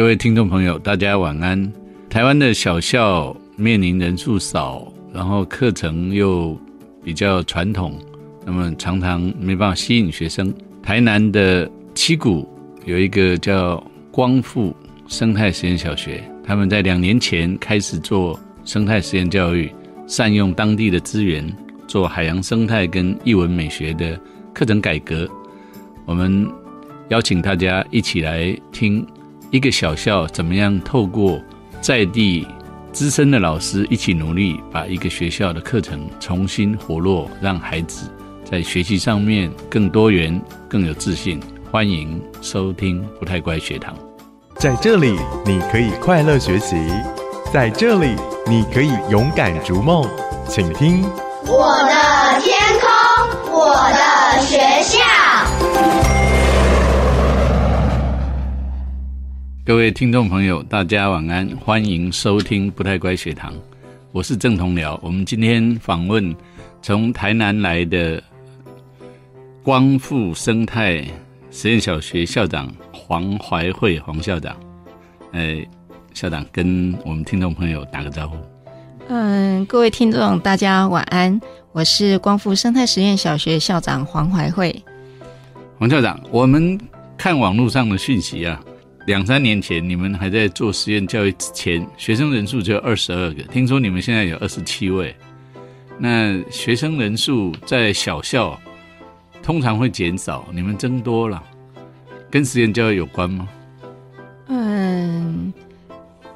各位听众朋友，大家晚安。台湾的小校面临人数少，然后课程又比较传统，那么常常没办法吸引学生。台南的七股有一个叫光复生态实验小学，他们在两年前开始做生态实验教育，善用当地的资源，做海洋生态跟艺文美学的课程改革。我们邀请大家一起来听一个小校怎么样透过。在地资深的老师一起努力，把一个学校的课程重新活络，让孩子在学习上面更多元、更有自信。欢迎收听不太乖学堂。在这里，你可以快乐学习；在这里，你可以勇敢逐梦。请听我的天空，我的学校。各位听众朋友，大家晚安，欢迎收听不太乖学堂，我是郑同僚。我们今天访问从台南来的光复生态实验小学校长黄怀慧黄校长。哎，校长跟我们听众朋友打个招呼。嗯，各位听众，大家晚安，我是光复生态实验小学校长黄怀慧。黄校长，我们看网络上的讯息啊。两三年前，你们还在做实验教育之前，学生人数只有二十二个。听说你们现在有二十七位，那学生人数在小校通常会减少，你们增多了，跟实验教育有关吗？嗯，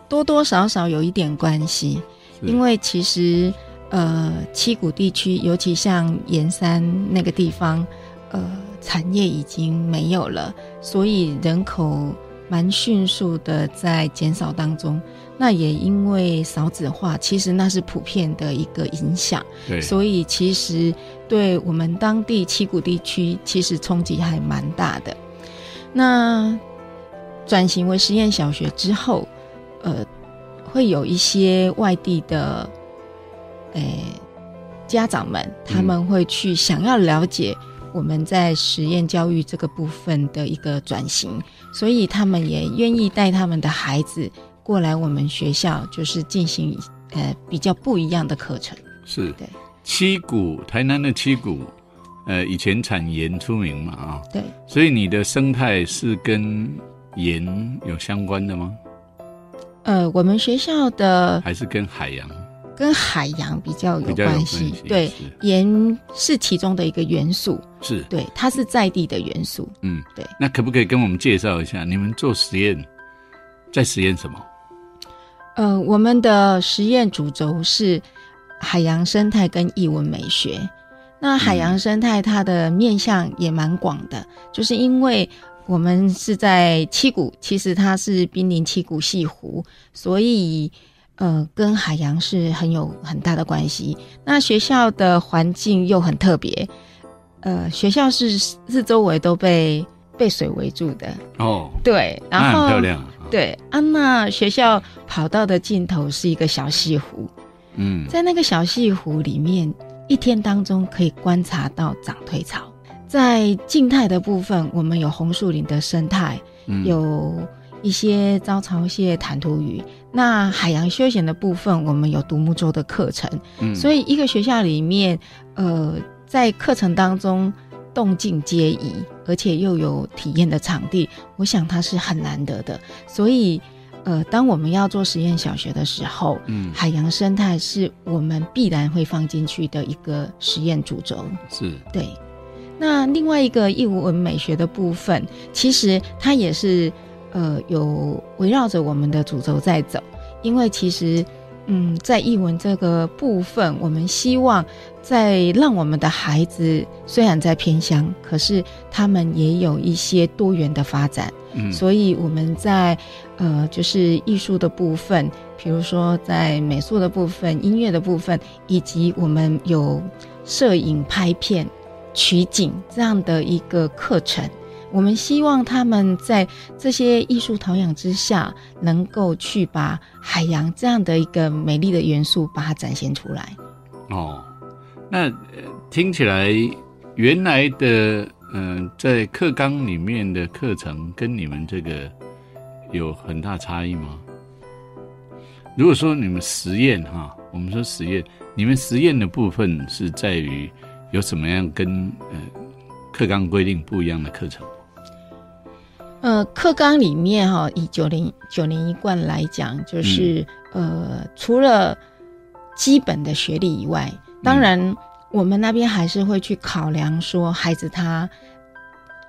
多多少少有一点关系，因为其实呃，七股地区，尤其像盐山那个地方，呃，产业已经没有了，所以人口。蛮迅速的在减少当中，那也因为少子化，其实那是普遍的一个影响。对，所以其实对我们当地七股地区，其实冲击还蛮大的。那转型为实验小学之后，呃，会有一些外地的，诶，家长们，他们会去想要了解。我们在实验教育这个部分的一个转型，所以他们也愿意带他们的孩子过来我们学校，就是进行呃比较不一样的课程。是，对。七股，台南的七股，呃，以前产盐出名嘛，啊，对。所以你的生态是跟盐有相关的吗？呃，我们学校的还是跟海洋。跟海洋比较有关系，对，盐是其中的一个元素，是对，它是在地的元素，嗯，对。那可不可以跟我们介绍一下，你们做实验在实验什么？呃，我们的实验主轴是海洋生态跟艺文美学。那海洋生态它的面向也蛮广的，就是因为我们是在七股，其实它是濒临七股西湖，所以。呃，跟海洋是很有很大的关系。那学校的环境又很特别，呃，学校是四周围都被被水围住的哦。对，然后漂亮。对，安娜学校跑道的尽头是一个小西湖。嗯，在那个小西湖里面，一天当中可以观察到涨退潮。在静态的部分，我们有红树林的生态，有。一些招潮蟹、坦图鱼，那海洋休闲的部分，我们有独木舟的课程，嗯，所以一个学校里面，呃，在课程当中动静皆宜，而且又有体验的场地，我想它是很难得的。所以，呃，当我们要做实验小学的时候，嗯，海洋生态是我们必然会放进去的一个实验主轴。是，对。那另外一个艺文美学的部分，其实它也是。呃，有围绕着我们的主轴在走，因为其实，嗯，在译文这个部分，我们希望在让我们的孩子虽然在偏乡，可是他们也有一些多元的发展。嗯，所以我们在呃，就是艺术的部分，比如说在美术的部分、音乐的部分，以及我们有摄影拍片、取景这样的一个课程。我们希望他们在这些艺术陶养之下，能够去把海洋这样的一个美丽的元素，把它展现出来。哦，那听起来原来的嗯，在课纲里面的课程跟你们这个有很大差异吗？如果说你们实验哈，我们说实验，你们实验的部分是在于有什么样跟呃课纲规定不一样的课程？呃，课纲里面哈，以九零九零一贯来讲，就是、呃，除了基本的学历以外，当然我们那边还是会去考量说孩子他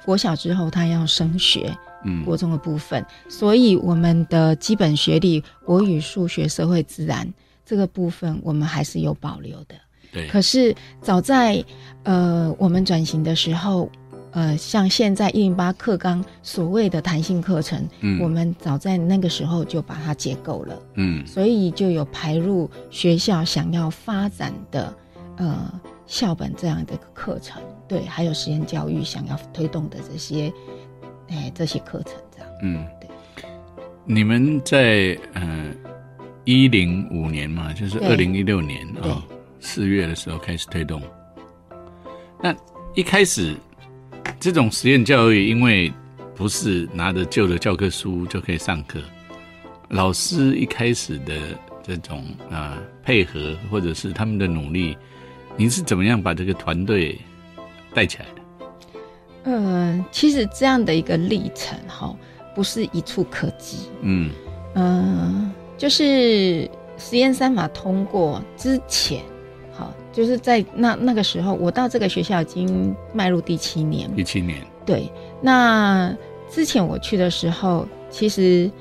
国小之后他要升学，嗯。国中的部分，所以我们的基本学历国语、数学、社会、自然这个部分，我们还是有保留的。对，可是早在呃我们转型的时候，呃，像现在一零八课纲所谓的弹性课程，嗯。我们早在那个时候就把它结构了，嗯。所以就有排入学校想要发展的呃校本这样的课程，对，还有实验教育想要推动的这些，哎、这些课程这样。嗯。对，你们在呃一零五年嘛，就是对。二零一六年对。啊四月的时候开始推动。那一开始这种实验教育，因为不是拿着旧的教科书就可以上课，老师一开始的这种啊、呃配合或者是他们的努力，您是怎么样把这个团队带起来的？呃，其实这样的一个历程哈，不是一触可及。嗯嗯，就是实验三法通过之前，好，就是在那那个时候，我到这个学校已经迈入第七年。第七年，对，那之前我去的时候，其实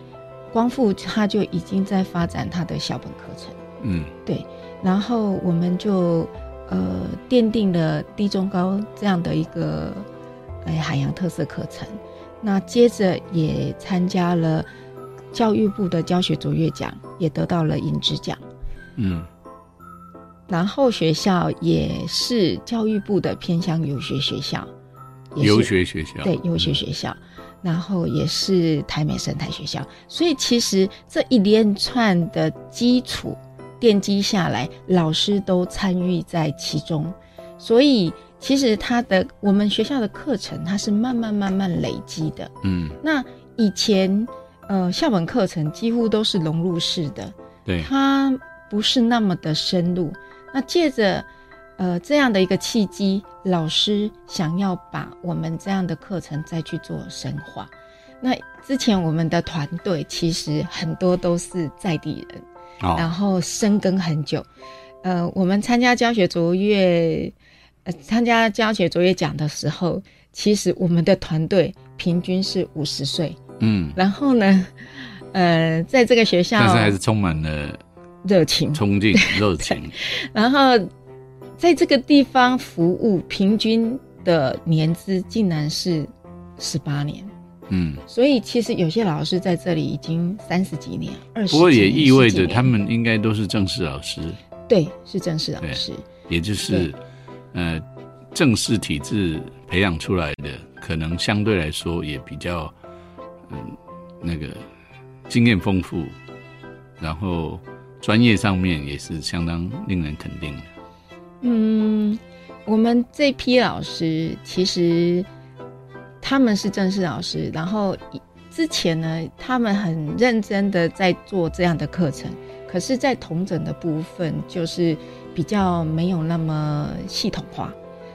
光复他就已经在发展他的校本课程。嗯对，然后我们就呃奠定了低中高这样的一个哎海洋特色课程。那接着也参加了教育部的教学卓越奖，也得到了银质奖。嗯然后学校也是教育部的偏乡游学学校，游学学校，对游学学校，然后也是台美生态学校，所以其实这一连串的基础奠基下来，老师都参与在其中，所以其实他的我们学校的课程，它是慢慢慢慢累积的。嗯，那以前呃校本课程几乎都是融入式的，对，它不是那么的深入。那借着呃这样的一个契机，老师想要把我们这样的课程再去做深化。那之前我们的团队其实很多都是在地人，然哦，后深耕很久。呃，我们参加教学卓越，呃，参加教学卓越奖的时候，其实我们的团队平均是五十岁。嗯，然后呢，呃，在这个学校但是还是充满了热情，冲劲、热情，然后在这个地方服务，平均的年资竟然是十八年。嗯，所以其实有些老师在这里已经三十几年、二十，不过也意味着他们应该都是正式老师，对是正式老师，也就是呃正式体制培养出来的，可能相对来说也比较嗯那个经验丰富，然后专业上面也是相当令人肯定的。嗯，我们这批老师其实他们是正式老师，然后之前呢，他们很认真的在做这样的课程，可是，在同整的部分就是比较没有那么系统化，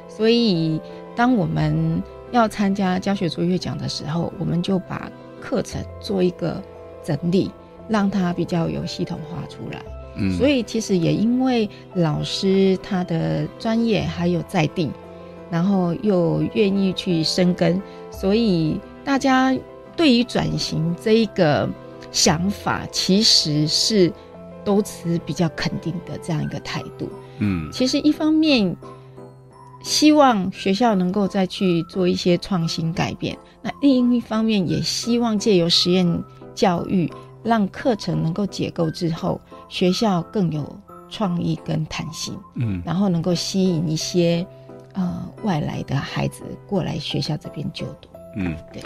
所以当我们要参加教学卓越奖的时候，我们就把课程做一个整理，让它比较有系统化出来。嗯，所以其实也因为老师他的专业还有在地，然后又愿意去深耕，所以大家对于转型这一个想法，其实是都持比较肯定的这样一个态度。嗯其实一方面希望学校能够再去做一些创新改变，那另一方面也希望借由实验教育，让课程能够解构之后，学校更有创意跟弹性，嗯然后能够吸引一些呃外来的孩子过来学校这边就读。嗯，对。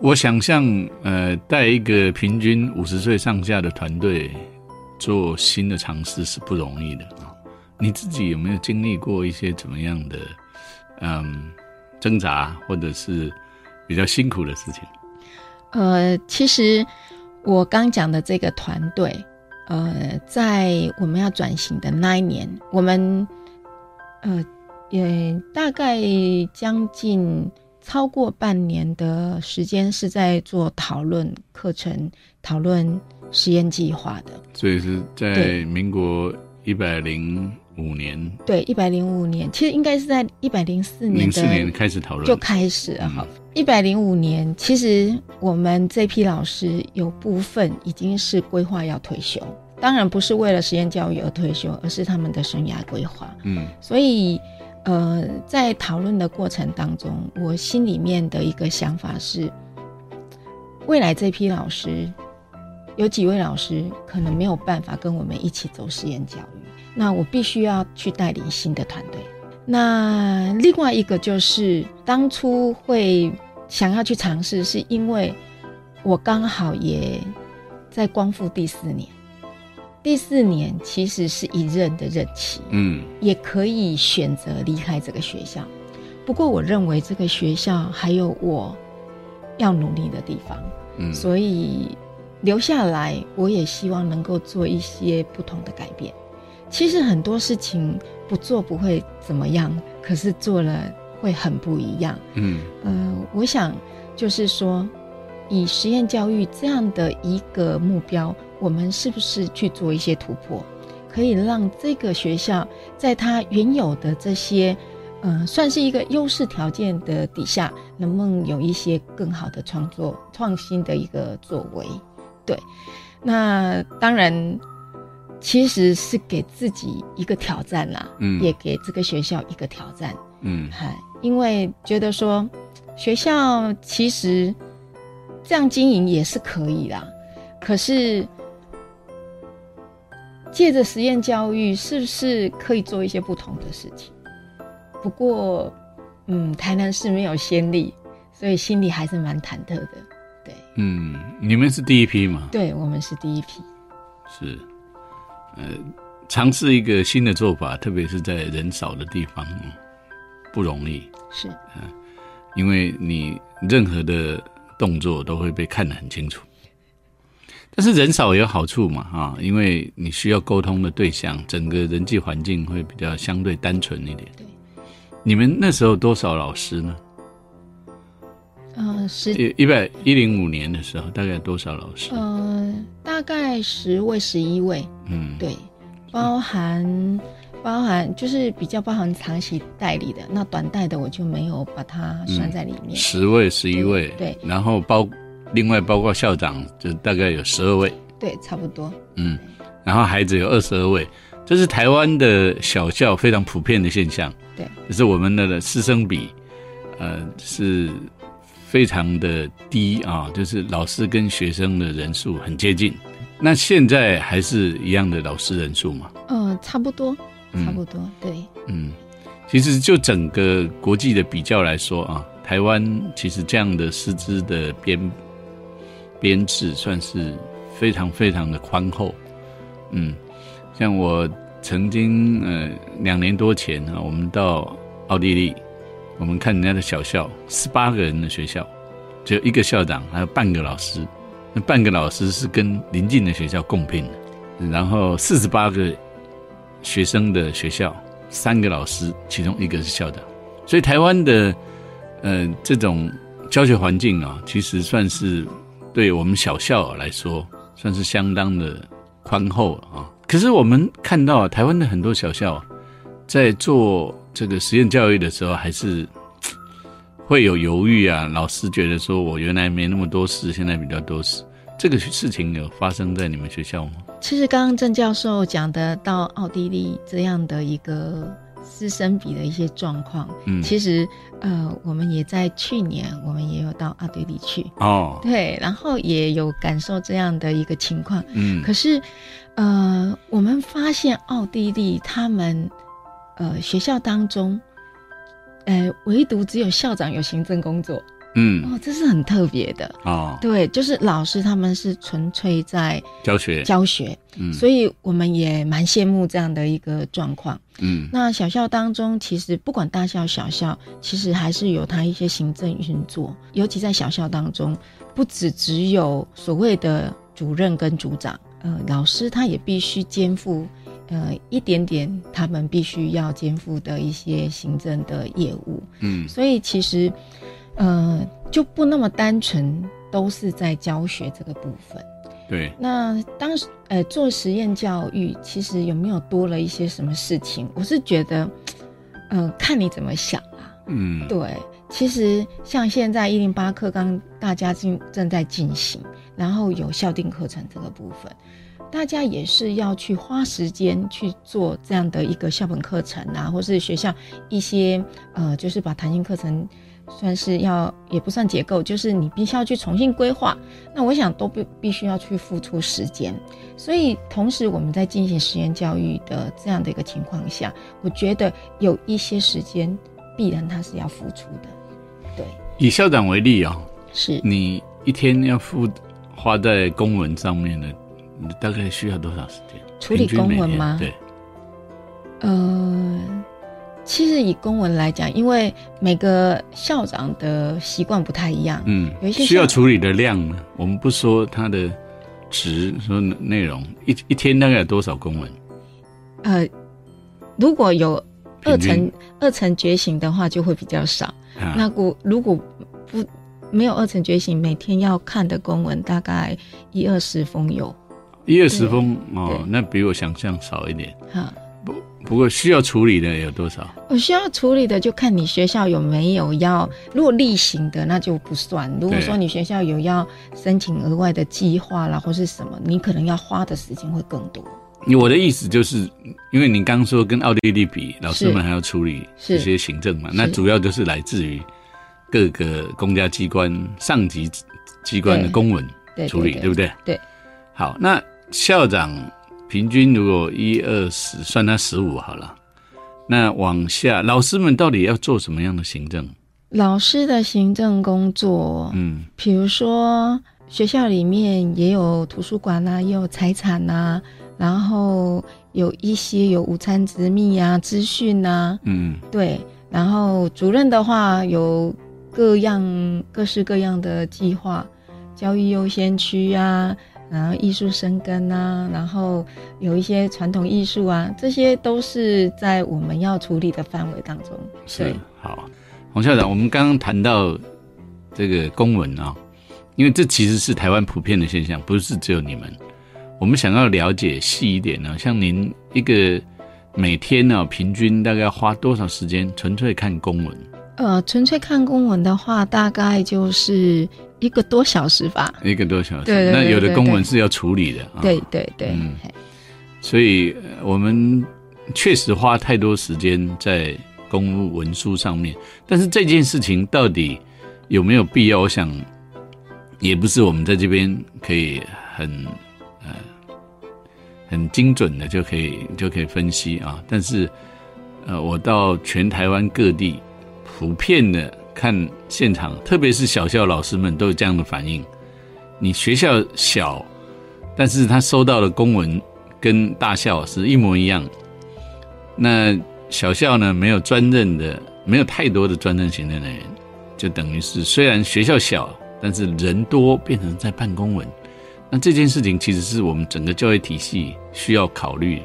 我想象，呃，带一个平均五十岁上下的团队做新的尝试是不容易的啊。你自己有没有经历过一些怎么样的，嗯，挣扎或者是比较辛苦的事情？呃，其实我刚讲的这个团队，呃，在我们要转型的那一年，我们呃也大概将近超过半年的时间是在做讨论课程、讨论实验计划的。所以是在民国一百零五年、对，一百零五年，其实应该是在一百零四年的零四年开始讨论，就开始了哈嗯。一百零五年，其实我们这批老师有部分已经是规划要退休，当然不是为了实验教育而退休，而是他们的生涯规划。嗯。所以，呃，在讨论的过程当中，我心里面的一个想法是，未来这批老师有几位老师可能没有办法跟我们一起走实验教育，那我必须要去带领新的团队。那另外一个就是当初会想要去尝试，是因为我刚好也在光复第四年，第四年其实是一任的任期，嗯也可以选择离开这个学校。不过，我认为这个学校还有我要努力的地方，嗯，所以留下来，我也希望能够做一些不同的改变。其实很多事情不做不会怎么样，可是做了会很不一样。嗯呃，我想就是说，以实验教育这样的一个目标，我们是不是去做一些突破，可以让这个学校在它原有的这些，呃，算是一个优势条件的底下，能不能有一些更好的创作、创新的一个作为？对，那当然。其实是给自己一个挑战啦，嗯也给这个学校一个挑战。嗯嗨，因为觉得说学校其实这样经营也是可以啦，可是借着实验教育，是不是可以做一些不同的事情？不过，嗯，台南市没有先例，所以心里还是蛮忐忑的。对，嗯，你们是第一批吗？对我们是第一批，是，呃，尝试一个新的做法，特别是在人少的地方，嗯不容易，是因为你任何的动作都会被看得很清楚。但是人少也有好处嘛，啊，因为你需要沟通的对象，整个人际环境会比较相对单纯一点。对，你们那时候多少老师呢？呃，十一一百一零五年的时候，大概多少老师？呃，大概十位、十一位，嗯，对，包含包含就是比较包含长期代理的，那短代的我就没有把它算在里面。十位、十一位，对然后包另外包括校长，就大概有十二位，对，差不多。嗯，然后孩子有二十二位，这是台湾的小校非常普遍的现象。对，就是我们的师生比，呃，是非常的低啊，就是老师跟学生的人数很接近。那现在还是一样的老师人数嘛？呃，差不多，嗯差不多，对，嗯，其实就整个国际的比较来说啊，台湾其实这样的师资的编编制算是非常非常的宽厚。嗯，像我曾经呃两年多前啊，我们到奥地利，我们看人家的小校，十八个人的学校，只有一个校长，还有半个老师，那半个老师是跟邻近的学校共聘的，然后四十八个学生的学校，三个老师，其中一个是校长，所以台湾的呃这种教学环境啊，其实算是对我们小校来说，算是相当的宽厚啊。可是我们看到、台湾的很多小校在做这个实验教育的时候，还是会有犹豫啊。老师觉得说我原来没那么多事，现在比较多事。这个事情有发生在你们学校吗？其实刚刚郑教授讲的到奥地利这样的一个师生比的一些状况，嗯，其实呃，我们也在去年我们也有到奥地利去，哦，对，然后也有感受这样的一个情况。嗯，可是，呃，我们发现奥地利他们呃学校当中，呃，唯独只有校长有行政工作。嗯，哦，这是很特别的。哦，对，就是老师他们是纯粹在教学，教学，嗯，所以我们也蛮羡慕这样的一个状况。嗯。那小校当中，其实不管大校小校，其实还是有它一些行政运作，尤其在小校当中，不只只有所谓的主任跟组长，呃，老师他也必须肩负呃一点点他们必须要肩负的一些行政的业务，嗯所以其实呃就不那么单纯都是在教学这个部分。对，那当时呃做实验教育，其实有没有多了一些什么事情？我是觉得，呃，看你怎么想啊。嗯对，其实像现在一零八课纲大家进正在进行，然后有校定课程这个部分，大家也是要去花时间去做这样的一个校本课程啊，或是学校一些呃，就是把弹性课程算是要也不算结构，就是你必须要去重新规划。那我想都必必须要去付出时间，所以同时我们在进行实验教育的这样的一个情况下，我觉得有一些时间必然它是要付出的。对，以校长为例啊、是你一天要付花在公文上面的，你大概需要多少时间？处理公文吗？对，呃，其实以公文来讲，因为每个校长的习惯不太一样，嗯有一，些需要处理的量呢？我们不说它的值，说内容，一一天大概有多少公文？呃，如果有二层二层觉醒的话，就会比较少。啊，那如如果不没有二层觉醒，每天要看的公文大概一二十封有一二十封哦，那比我想象少一点。哈。不过需要处理的有多少？我需要处理的就看你学校有没有要，如果例行的那就不算。如果说你学校有要申请额外的计划啦，或是什么，你可能要花的时间会更多。我的意思就是，因为你刚说跟奥地利比，老师们还要处理是这些行政嘛，那主要就是来自于各个公家机关上级机关的公文对处理，对对不对？对。好，那校长平均如果一二十，算他十五好了。那往下，老师们到底要做什么样的行政？老师的行政工作，嗯比如说学校里面也有图书馆啊，也有财产啊，然后有一些有午餐执密啊、资讯啊，嗯对，然后主任的话有各样各式各样的计划，教育优先区啊，然后艺术生根啊，然后有一些传统艺术啊，这些都是在我们要处理的范围当中。是对，好，洪校长，我们刚刚谈到这个公文啊，因为这其实是台湾普遍的现象，不是只有你们。我们想要了解细一点呢，像您一个每天呢、平均大概要花多少时间纯粹看公文？呃，纯粹看公文的话，大概就是一个多小时吧。一个多小时。对对对那有的公文是要处理的啊。对对对，嗯所以呃我们确实花太多时间在公务文书上面，但是这件事情到底有没有必要？我想也不是我们在这边可以很呃很精准的就可以就可以分析啊。但是呃，我到全台湾各地普遍的看现场，特别是小校老师们都有这样的反应。你学校小，但是他收到的公文跟大校是一模一样。那小校呢，没有专任的，没有太多的专任行政人员，就等于是虽然学校小，但是人多，变成在办公文。那这件事情其实是我们整个教育体系需要考虑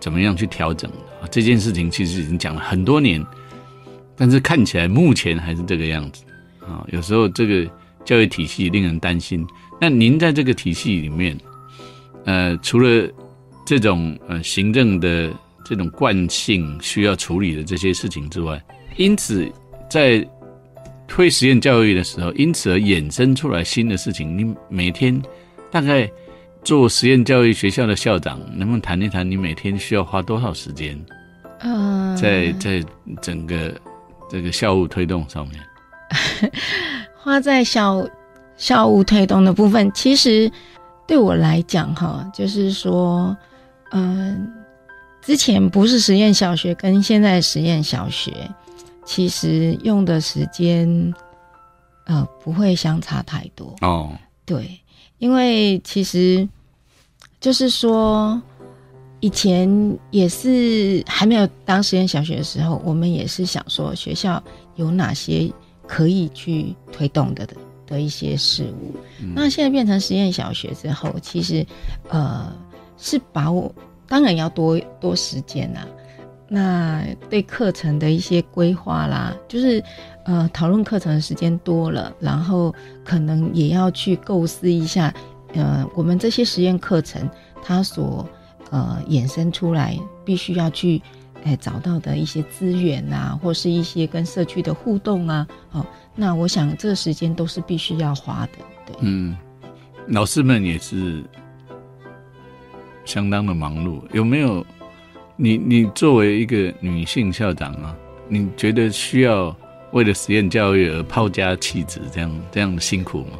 怎么样去调整。这件事情其实已经讲了很多年，但是看起来目前还是这个样子啊。有时候这个教育体系令人担心。那您在这个体系里面，呃，除了这种呃行政的这种惯性需要处理的这些事情之外，因此在推实验教育的时候，因此而衍生出来新的事情。你每天大概做实验教育学校的校长，能不能谈一谈你每天需要花多少时间嗯，在在整个这个校务推动上面？花在校校务推动的部分，其实对我来讲，哈，就是说，嗯、之前不是实验小学跟现在实验小学，其实用的时间，呃，不会相差太多。哦，对，因为其实就是说，以前也是还没有当实验小学的时候，我们也是想说学校有哪些可以去推动的的的一些事物。那现在变成实验小学之后，其实呃是把我当然要多多时间啦。那对课程的一些规划啦，就是呃讨论课程的时间多了，然后可能也要去构思一下，呃我们这些实验课程它所呃衍生出来，必须要去哎找到的一些资源啊，或是一些跟社区的互动啊，哦，那我想这个时间都是必须要花的，对，嗯，老师们也是相当的忙碌，有没有？你你作为一个女性校长啊，你觉得需要为了实验教育而抛家弃子这样这样的辛苦吗？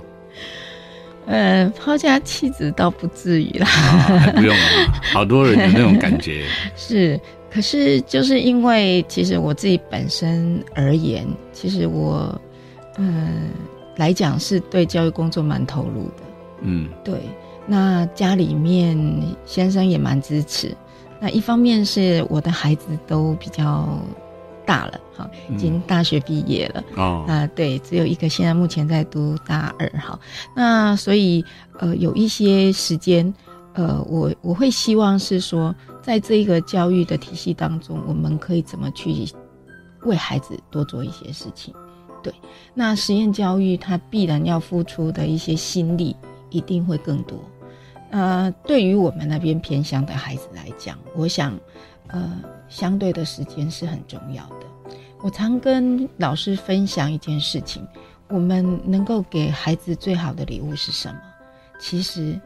呃，抛家弃子倒不至于啦，还不用啊，好多人有那种感觉。是，可是就是因为其实我自己本身而言，其实我嗯来讲是对教育工作蛮投入的。嗯，对，那家里面先生也蛮支持。那一方面是我的孩子都比较大了，哈，已经大学毕业了哦。啊，对，只有一个现在目前在读大二，哈。那所以呃，有一些时间，呃，我我会希望是说，在这一个教育的体系当中，我们可以怎么去为孩子多做一些事情？对，那实验教育它必然要付出的一些心力一定会更多。呃，对于我们那边偏乡的孩子来讲，我想，呃，相对的时间是很重要的。我常跟老师分享一件事情：我们能够给孩子最好的礼物是什么？其实，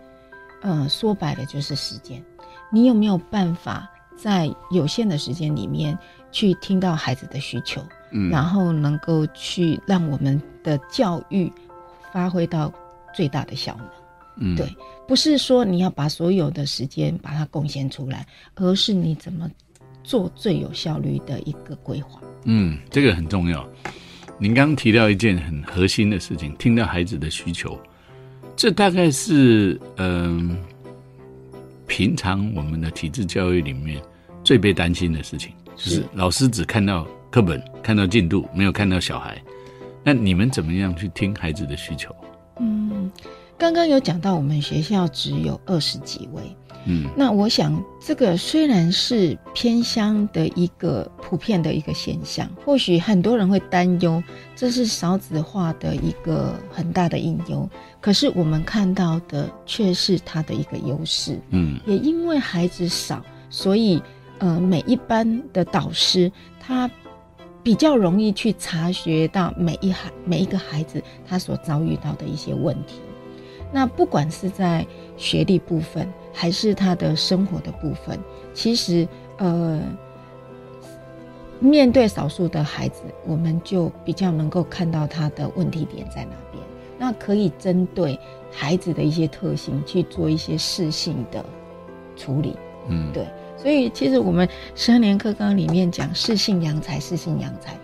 呃，说白了就是时间。你有没有办法在有限的时间里面去听到孩子的需求，嗯，然后能够去让我们的教育发挥到最大的效能？嗯，对。不是说你要把所有的时间把它贡献出来，而是你怎么做最有效率的一个规划。嗯，这个很重要。您刚刚提到一件很核心的事情，听到孩子的需求，这大概是嗯，平常我们的体制教育里面最被担心的事情，就是老师只看到课本、看到进度，没有看到小孩。那你们怎么样去听孩子的需求？嗯。刚刚有讲到，我们学校只有二十几位，嗯，那我想这个虽然是偏乡的一个普遍的一个现象，或许很多人会担忧这是少子化的一个很大的隐忧，可是我们看到的却是它的一个优势，嗯，也因为孩子少，所以呃每一班的导师他比较容易去察觉到每一孩每一个孩子他所遭遇到的一些问题。那不管是在学历部分，还是他的生活的部分，其实呃，面对少数的孩子，我们就比较能够看到他的问题点在哪边。那可以针对孩子的一些特性去做一些适性的处理。嗯，对。所以其实我们十二年课纲里面讲适性扬才，适性扬才。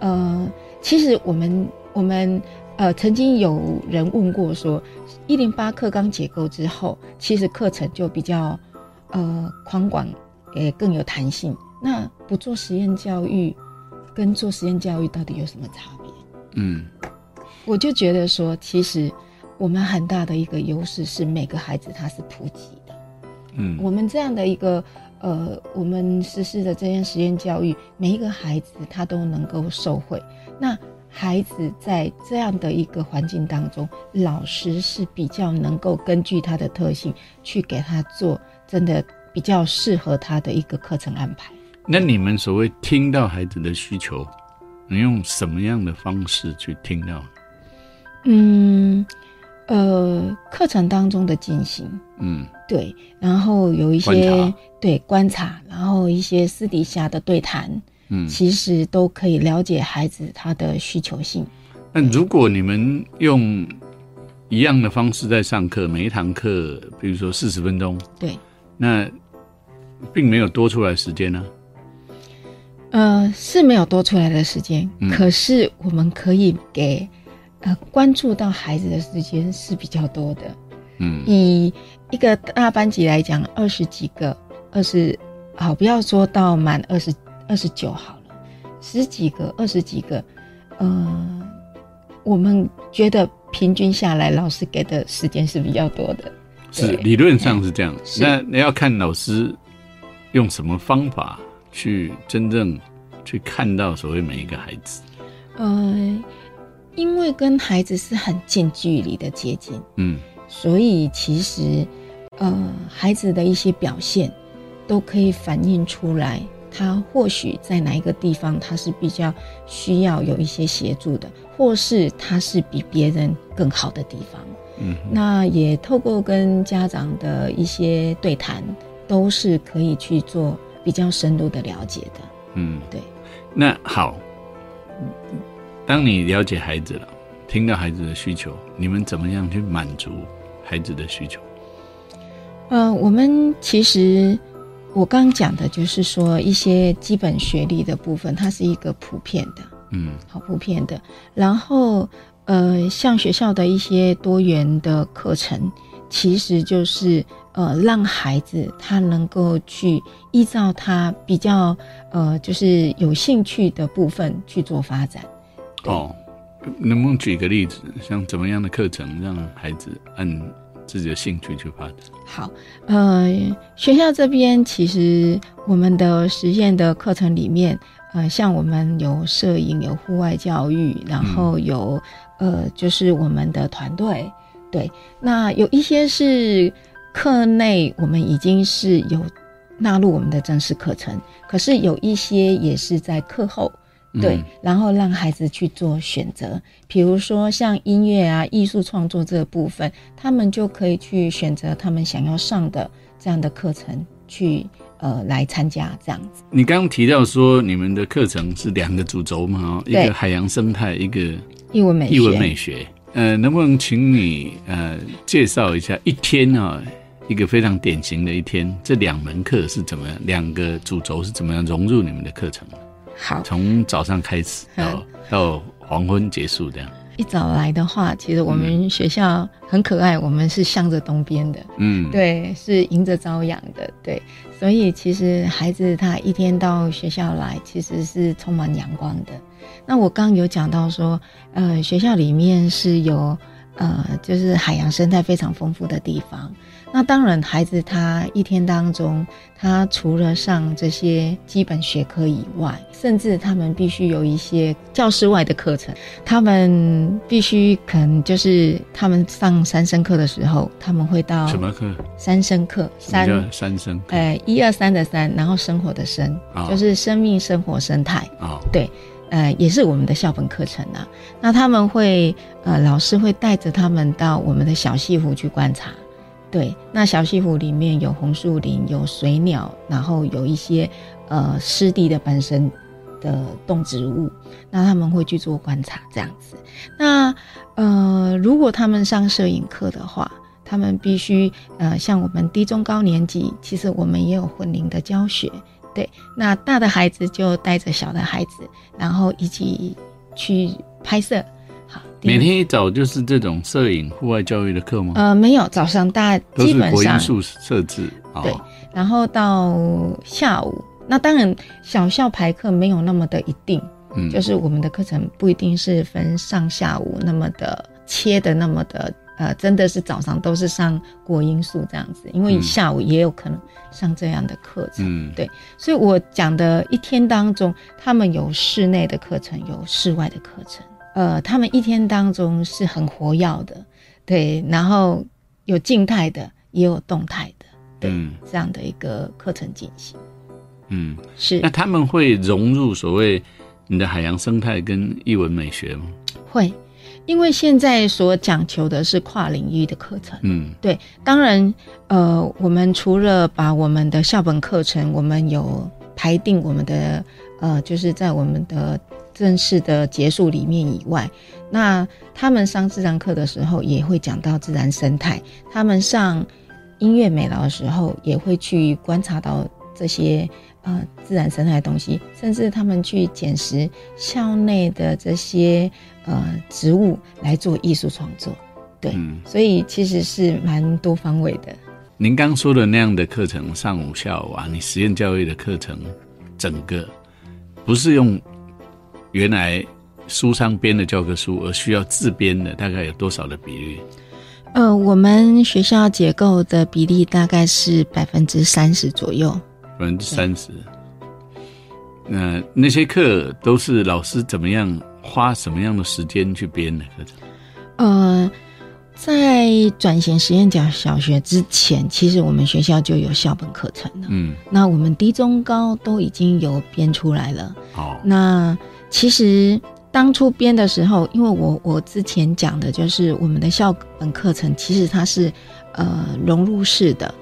呃，其实我们我们。呃，曾经有人问过说，一零八课纲结构之后，其实课程就比较呃宽广，也更有弹性。那不做实验教育，跟做实验教育到底有什么差别？嗯，我就觉得说，其实我们很大的一个优势是每个孩子他是普及的。嗯，我们这样的一个呃，我们实施的这样实验教育，每一个孩子他都能够受惠。那孩子在这样的一个环境当中，老师是比较能够根据他的特性去给他做真的比较适合他的一个课程安排。那你们所谓听到孩子的需求，你用什么样的方式去听到？嗯，呃，课程当中的进行，嗯，对，然后有一些对观察，然后一些私底下的对谈。嗯，其实都可以了解孩子他的需求性。那如果你们用一样的方式在上课，每一堂课，比如说四十分钟，对，那并没有多出来时间呢？呃，是没有多出来的时间，可是我们可以给呃关注到孩子的时间是比较多的。嗯，以一个大班级来讲，二十几个，二十好，不要说到满二十。二十九好了，十几个、二十几个，呃，我们觉得平均下来，老师给的时间是比较多的。是理论上是这样，那那你要看老师用什么方法去真正去看到所谓每一个孩子。呃，因为跟孩子是很近距离的接近，嗯所以其实呃，孩子的一些表现都可以反映出来，他或许在哪一个地方他是比较需要有一些协助的，或是他是比别人更好的地方。嗯那也透过跟家长的一些对谈，都是可以去做比较深入的了解的。嗯，对。那好，当你了解孩子了，听到孩子的需求，你们怎么样去满足孩子的需求？呃，我们其实我刚刚讲的就是说一些基本学历的部分，它是一个普遍的，嗯好普遍的。然后呃，像学校的一些多元的课程，其实就是呃让孩子他能够去依照他比较呃就是有兴趣的部分去做发展。哦，能不能举个例子，像怎么样的课程让孩子按自己的兴趣去发展？好，呃，学校这边其实我们的实验的课程里面，呃，像我们有摄影，有户外教育，然后有、呃，就是我们的团队，对，那有一些是课内我们已经是有纳入我们的正式课程，可是有一些也是在课后。对嗯，然后让孩子去做选择，比如说像音乐啊、艺术创作这个部分，他们就可以去选择他们想要上的这样的课程去呃来参加这样子。你刚刚提到说你们的课程是两个主轴嘛？哦，一个海洋生态，一个艺文美学，艺文美学。呃，能不能请你呃介绍一下一天啊、一个非常典型的一天，这两门课是怎么样？两个主轴是怎么样融入你们的课程？好，从早上开始到嗯到黄昏结束这样。一早来的话，其实我们学校很可爱，我们是向着东边的，嗯，，对，是迎着朝阳的，对，所以其实孩子他一天到学校来，其实是充满阳光的。那我刚有讲到说，呃，学校里面是有呃，就是海洋生态非常丰富的地方。那当然，孩子他一天当中，他除了上这些基本学科以外，甚至他们必须有一些教室外的课程。他们必须可能就是他们上三生课的时候，他们会到什么课？三生课，三三生课？呃一二三的三，然后生活的生，哦就是生命、生活、生态。哦，对，呃，也是我们的校本课程啊。那他们会，呃，老师会带着他们到我们的小西湖去观察。对，那小西湖里面有红树林，有水鸟，然后有一些呃湿地的本身的动植物，那他们会去做观察这样子。那呃，如果他们上摄影课的话，他们必须呃，像我们低中高年级，其实我们也有混龄的教学。对，那大的孩子就带着小的孩子，然后一起去拍摄。好，每天一早就是这种摄影户外教育的课吗？呃没有早上大都是基本上，国因素设置。哦对然后到下午，那当然小校排课没有那么的一定，嗯，就是我们的课程不一定是分上下午那么的切的那么的。呃，真的是早上都是上国音素这样子，因为嗯下午也有可能上这样的课程。嗯，对所以我讲的一天当中，他们有室内的课程，有室外的课程。呃，他们一天当中是很活跃的，对，然后有静态的，也有动态的，对，嗯。这样的一个课程进行。嗯，是。那他们会融入所谓你的海洋生态跟艺文美学吗？会，因为现在所讲求的是跨领域的课程。嗯。对，当然，呃，我们除了把我们的校本课程，我们有排定我们的呃，就是在我们的正式的结束里面以外，那他们上自然课的时候也会讲到自然生态，他们上音乐美劳的时候也会去观察到这些呃自然生态的东西，甚至他们去捡拾校内的这些呃植物来做艺术创作。对，嗯，所以其实是蛮多方位的。您刚说的那样的课程，上午下午啊，你实验教育的课程，整个不是用原来书上编的教科书而需要自编的，大概有多少的比例？呃，我们学校结构的比例大概是百分之三十左右。百分之三十。那那些课都是老师怎么样花什么样的时间去编的课程？呃，在转型实验小小学之前，其实我们学校就有校本课程了。嗯，那我们低中高都已经有编出来了。好，那其实当初编的时候，因为我我之前讲的就是我们的校本课程，其实它是呃融入式的，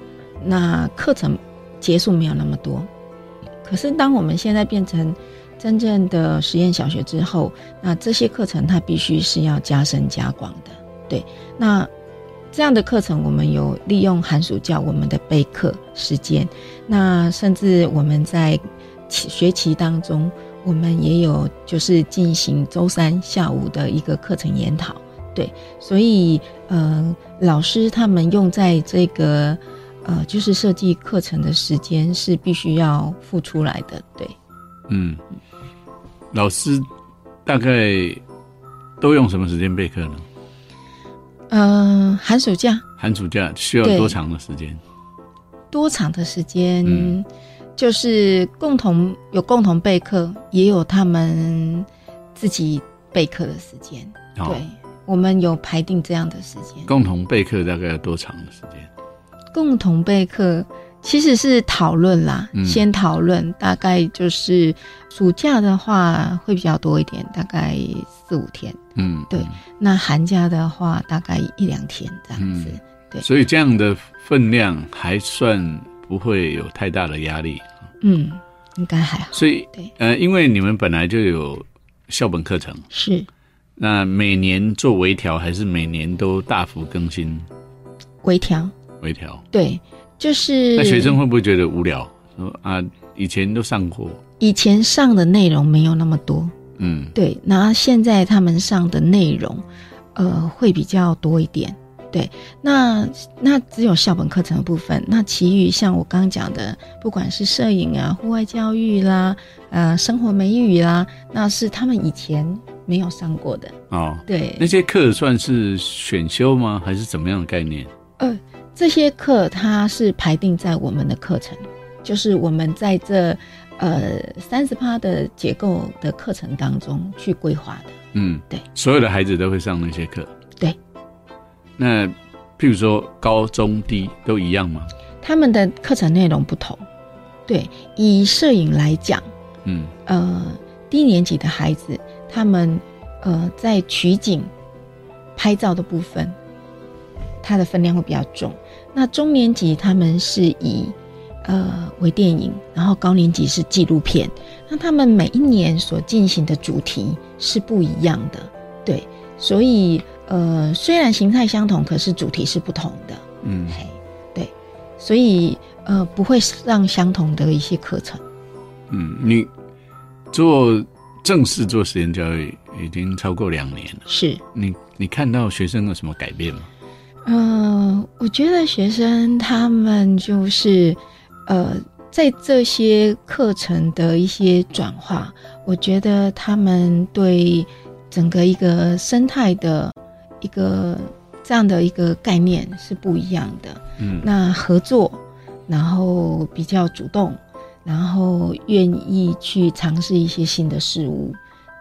那课程结束没有那么多。可是当我们现在变成真正的实验小学之后，那这些课程它必须是要加深加广的。对，那这样的课程我们有利用寒暑假我们的备课时间，那甚至我们在学期当中，我们也有就是进行周三下午的一个课程研讨。对，所以呃，老师他们用在这个呃，就是设计课程的时间是必须要付出来的。对，嗯，老师大概都用什么时间备课呢？呃，寒暑假寒暑假需要多长的时间？多长的时间，嗯就是共同有共同备课，也有他们自己备课的时间。好对，我们有排定这样的时间。共同备课大概要多长的时间？共同备课其实是讨论啦，嗯先讨论，大概就是暑假的话会比较多一点，大概四五天。嗯，对那寒假的话，大概一两天这样子。嗯对所以这样的分量还算不会有太大的压力。嗯，应该还好。所以对，呃，因为你们本来就有校本课程，是那每年做微调，还是每年都大幅更新微调，微调？对，就是那学生会不会觉得无聊？说啊，以前都上过，以前上的内容没有那么多，嗯对，然后现在他们上的内容，呃，会比较多一点。对，那那只有校本课程的部分，那其余像我刚刚讲的，不管是摄影啊、户外教育啦、呃、生活美语啦，那是他们以前没有上过的。哦，对，那些课算是选修吗？还是怎么样的概念？呃，这些课它是排定在我们的课程，就是我们在这呃三十趴的结构的课程当中去规划的。嗯，对，所有的孩子都会上那些课。对，那譬如说高中低都一样吗？他们的课程内容不同。对，以摄影来讲，嗯呃，低年级的孩子，他们呃在取景、拍照的部分，它的分量会比较重。那中年级他们是以呃微电影，然后高年级是纪录片。那他们每一年所进行的主题是不一样的，对，所以呃虽然形态相同，可是主题是不同的。嗯，嘿，对，所以呃不会上相同的一些课程。嗯，你做正式做实验教育已经超过两年了，是，你你看到学生有什么改变吗？呃，我觉得学生他们就是呃在这些课程的一些转化，我觉得他们对整个一个生态的一个这样的一个概念是不一样的。嗯那合作，然后比较主动，然后愿意去尝试一些新的事物。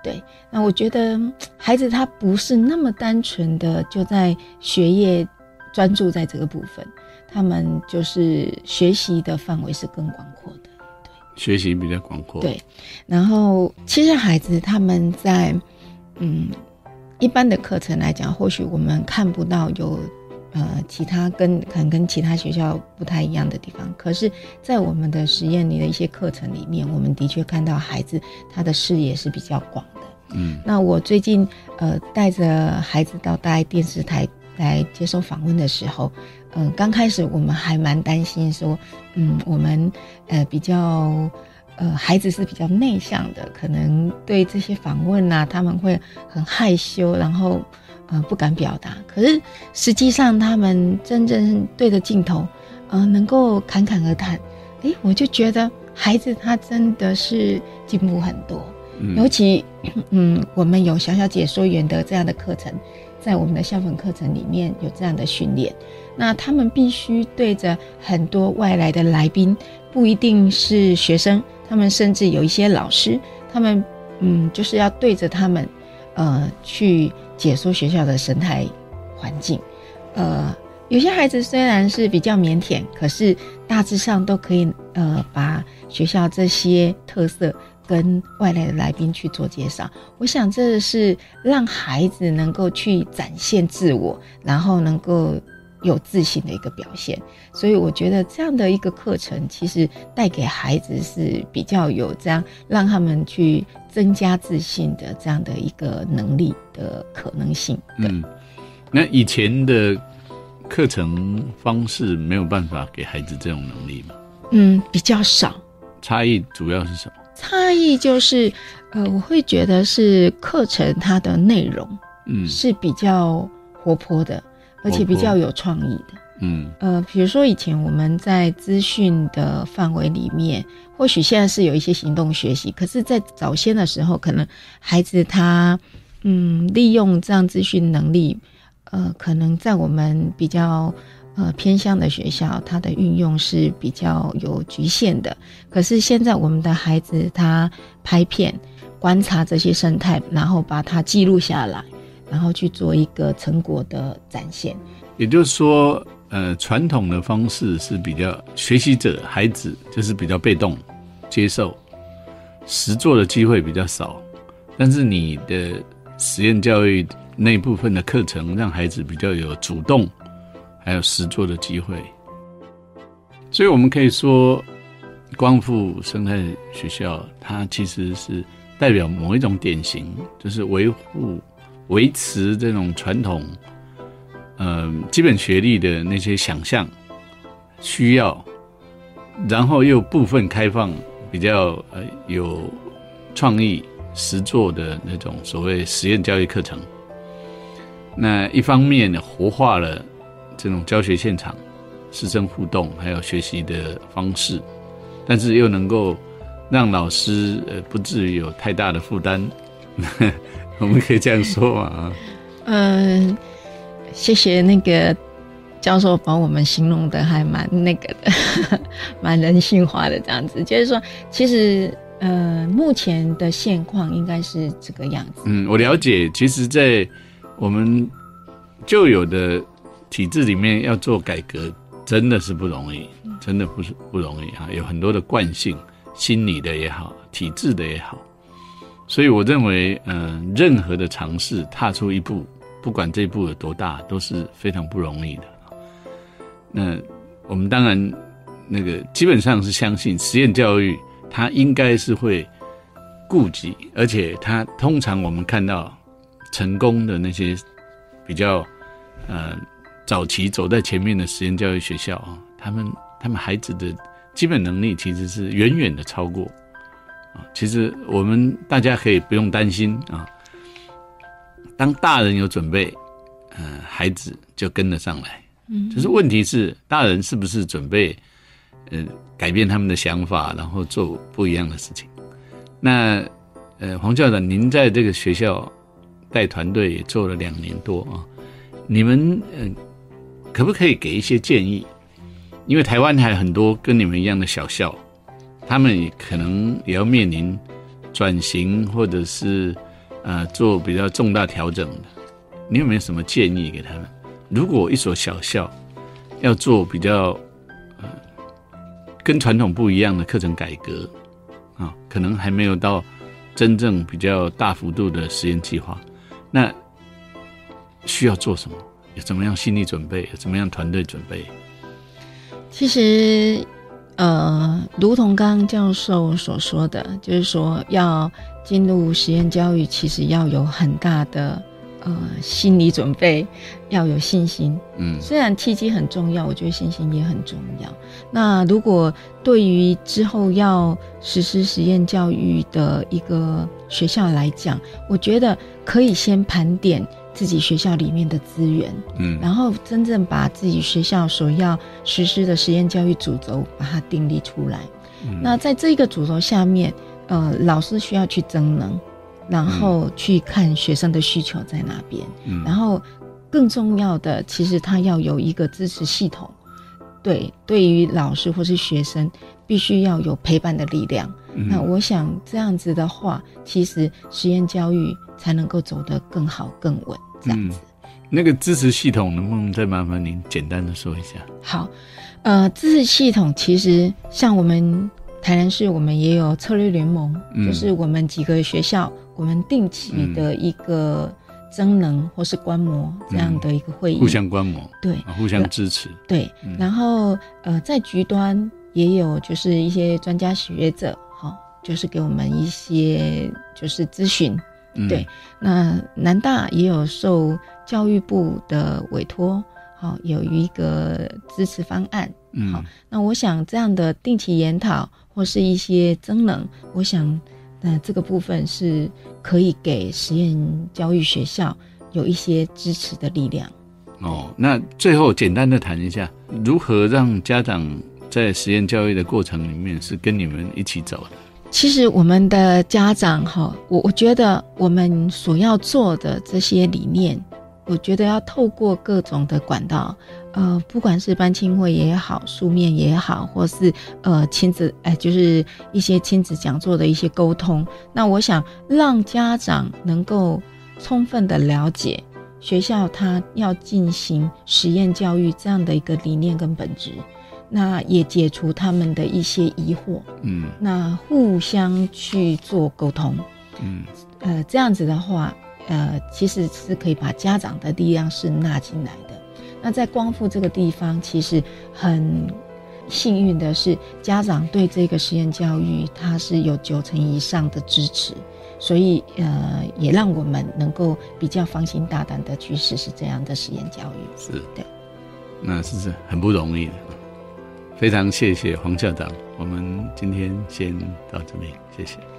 对，那我觉得嗯孩子他不是那么单纯的就在学业专注在这个部分，他们就是学习的范围是更广阔的。对学习比较广阔。对，然后其实孩子他们在嗯一般的课程来讲，或许我们看不到有呃其他跟可能跟其他学校不太一样的地方，可是，在我们的实验里的一些课程里面，我们的确看到孩子他的视野是比较广的。嗯那我最近呃带着孩子到大爱电视台来接受访问的时候，嗯、刚开始我们还蛮担心说，嗯，我们呃比较呃孩子是比较内向的，可能对这些访问啊，他们会很害羞，然后呃不敢表达。可是实际上他们真正对着镜头，呃能够侃侃而谈，诶，我就觉得孩子他真的是进步很多。嗯尤其，嗯，我们有小小解说员的这样的课程，在我们的校本课程里面有这样的训练。那他们必须对着很多外来的来宾，不一定是学生，他们甚至有一些老师，他们嗯，就是要对着他们，呃，去解说学校的生态环境。呃，有些孩子虽然是比较腼腆，可是大致上都可以呃把学校这些特色跟外来的来宾去做介绍。我想这是让孩子能够去展现自我，然后能够有自信的一个表现。所以我觉得这样的一个课程，其实带给孩子是比较有这样让他们去增加自信的这样的一个能力的可能性。嗯，那以前的课程方式没有办法给孩子这种能力吗？嗯，比较少。差异主要是什么？差异就是，呃，我会觉得是课程它的内容嗯是比较活泼的，而且比较有创意的。嗯呃，比如说以前我们在资讯的范围里面，或许现在是有一些行动学习，可是，在早先的时候，可能孩子他嗯利用这样资讯能力，呃，可能在我们比较呃偏向的学校，它的运用是比较有局限的。可是现在我们的孩子他拍片，观察这些生态，然后把它记录下来，然后去做一个成果的展现。也就是说，呃，传统的方式是比较学习者孩子就是比较被动接受，实做的机会比较少。但是你的实验教育那部分的课程，让孩子比较有主动还有实做的机会。所以我们可以说，光复生态学校它其实是代表某一种典型，就是维护、维持这种传统。呃，基本学历的那些想象、需要，然后又部分开放，比较呃有创意、实作的那种所谓实验教育课程。那一方面，活化了这种教学现场、师生互动还有学习的方式，但是又能够让老师呃不至于有太大的负担。我们可以这样说嘛啊。嗯，谢谢那个教授把我们形容的还蛮那个的，蛮人性化的这样子。就是说，其实呃，目前的现况应该是这个样子。嗯，我了解。其实，在我们旧有的体制里面要做改革，真的是不容易，真的不是不容易啊。有很多的惯性，心理的也好，体制的也好。所以我认为，嗯、任何的尝试，踏出一步，不管这一步有多大，都是非常不容易的。那我们当然，那个基本上是相信实验教育，它应该是会顾及，而且它通常我们看到成功的那些比较呃早期走在前面的实验教育学校啊，他们他们孩子的基本能力其实是远远的超过啊。其实我们大家可以不用担心啊，当大人有准备，呃，孩子就跟得上来。嗯就是问题是大人是不是准备，呃，改变他们的想法，然后做不一样的事情？那呃，黄校长，您在这个学校带团队也做了两年多啊，你们呃，可不可以给一些建议？因为台湾还有很多跟你们一样的小校，他们也可能也要面临转型或者是呃做比较重大调整的。你有没有什么建议给他们？如果一所小校要做比较呃跟传统不一样的课程改革啊，可能还没有到真正比较大幅度的实验计划，那需要做什么？有怎么样心理准备？有怎么样团队准备？其实，呃，如同刚刚教授所说的，就是说要进入实验教育，其实要有很大的呃心理准备，要有信心。嗯虽然契机很重要，我觉得信心也很重要。那如果对于之后要实施实验教育的一个学校来讲，我觉得可以先盘点自己学校里面的资源，嗯然后真正把自己学校所要实施的实验教育主轴把它定立出来。嗯那在这个主轴下面，呃，老师需要去增能，然后去看学生的需求在哪边，嗯然后更重要的，其实他要有一个支持系统。对，对于老师或是学生，必须要有陪伴的力量。嗯那我想这样子的话，其实实验教育才能够走得更好、更稳。这样子。那个支持系统能不能再麻烦您简单的说一下？好，呃，支持系统其实像我们台南市，我们也有策略联盟，嗯就是我们几个学校，我们定期的一个增能或是观摩这样的一个会议，互相观摩，对啊互相支持。对，嗯然后呃，在局端也有就是一些专家学者，哈、就是给我们一些就是咨询，嗯对，那南大也有受教育部的委托，好、有一个支持方案。嗯好那我想这样的定期研讨或是一些增能，我想，那，这个部分是可以给实验教育学校有一些支持的力量。哦，那最后简单的谈一下，如何让家长在实验教育的过程里面是跟你们一起走的？其实我们的家长哈，我我觉得我们所要做的这些理念，我觉得要透过各种的管道，呃，不管是班亲会也好，书面也好，或是呃亲子，哎、就是一些亲子讲座的一些沟通。那我想让家长能够充分的了解学校它要进行实验教育这样的一个理念跟本质，那也解除他们的一些疑惑。嗯那互相去做沟通，嗯呃，这样子的话，呃，其实是可以把家长的力量是纳进来的。那在光复这个地方，其实很幸运的是，家长对这个实验教育，它是有九成以上的支持，所以呃，也让我们能够比较放心大胆的去实施这样的实验教育。是对，那是是很不容易的。非常谢谢黄校长，我们今天先到这里，谢谢。